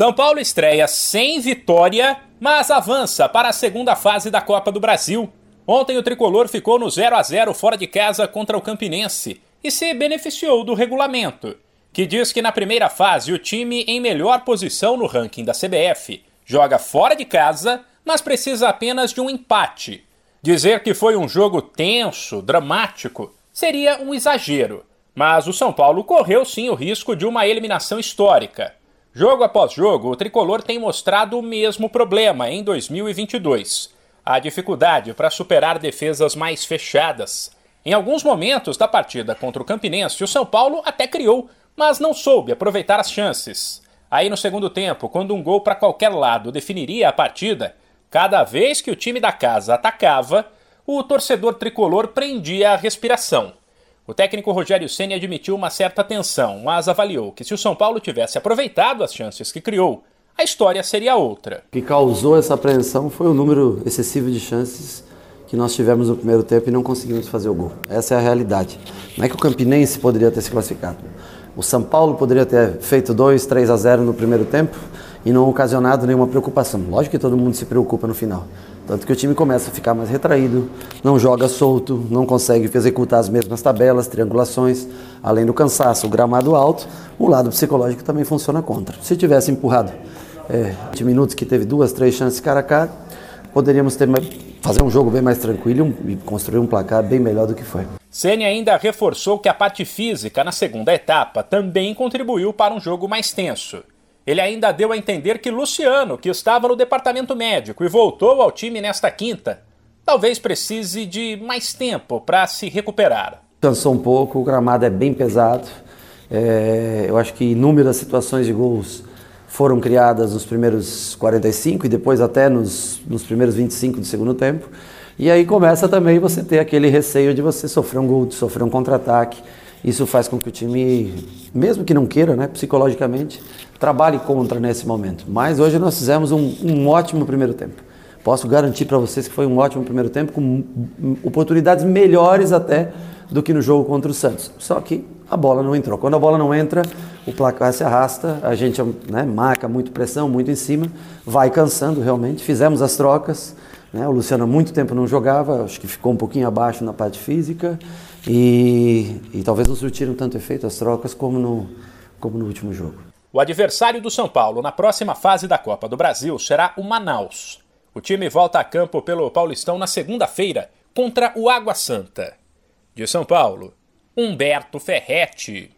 São Paulo estreia sem vitória, mas avança para a segunda fase da Copa do Brasil. Ontem o tricolor ficou no 0 a 0 fora de casa contra o Campinense e se beneficiou do regulamento, que diz que na primeira fase o time em melhor posição no ranking da CBF joga fora de casa, mas precisa apenas de um empate. Dizer que foi um jogo tenso, dramático, seria um exagero, mas o São Paulo correu sim o risco de uma eliminação histórica. Jogo após jogo, o tricolor tem mostrado o mesmo problema em 2022: a dificuldade para superar defesas mais fechadas. Em alguns momentos da partida contra o Campinense, o São Paulo até criou, mas não soube aproveitar as chances. Aí no segundo tempo, quando um gol para qualquer lado definiria a partida, cada vez que o time da casa atacava, o torcedor tricolor prendia a respiração. O técnico Rogério Ceni admitiu uma certa tensão, mas avaliou que se o São Paulo tivesse aproveitado as chances que criou, a história seria outra. O que causou essa apreensão foi o número excessivo de chances que nós tivemos no primeiro tempo e não conseguimos fazer o gol. Essa é a realidade. Não é que o Campinense poderia ter se classificado. O São Paulo poderia ter feito 2, 3 a 0 no primeiro tempo e não ocasionado nenhuma preocupação. Lógico que todo mundo se preocupa no final. Tanto que o time começa a ficar mais retraído, não joga solto, não consegue executar as mesmas tabelas, triangulações, além do cansaço, o gramado alto, o lado psicológico também funciona contra. Se tivesse empurrado é, 20 minutos que teve duas, três chances cara a cara, poderíamos ter fazer um jogo bem mais tranquilo e construir um placar bem melhor do que foi. Ceni ainda reforçou que a parte física na segunda etapa também contribuiu para um jogo mais tenso. Ele ainda deu a entender que Luciano, que estava no departamento médico e voltou ao time nesta quinta, talvez precise de mais tempo para se recuperar. Cansou um pouco, o gramado é bem pesado. É, eu acho que inúmeras situações de gols foram criadas nos primeiros 45 e depois até nos, nos primeiros 25 do segundo tempo. E aí começa também você ter aquele receio de você sofrer um gol, de sofrer um contra-ataque. Isso faz com que o time, mesmo que não queira, né, psicologicamente, trabalhe contra nesse momento. Mas hoje nós fizemos um, um ótimo primeiro tempo. Posso garantir para vocês que foi um ótimo primeiro tempo, com oportunidades melhores até do que no jogo contra o Santos. Só que a bola não entrou. Quando a bola não entra, o placar se arrasta, a gente né, marca muito pressão, muito em cima, vai cansando realmente. Fizemos as trocas. Né, o Luciano há muito tempo não jogava, acho que ficou um pouquinho abaixo na parte física. E, e talvez não surtiram tanto efeito as trocas como no, como no último jogo. O adversário do São Paulo na próxima fase da Copa do Brasil será o Manaus. O time volta a campo pelo Paulistão na segunda-feira contra o Água Santa. De São Paulo, Humberto Ferretti.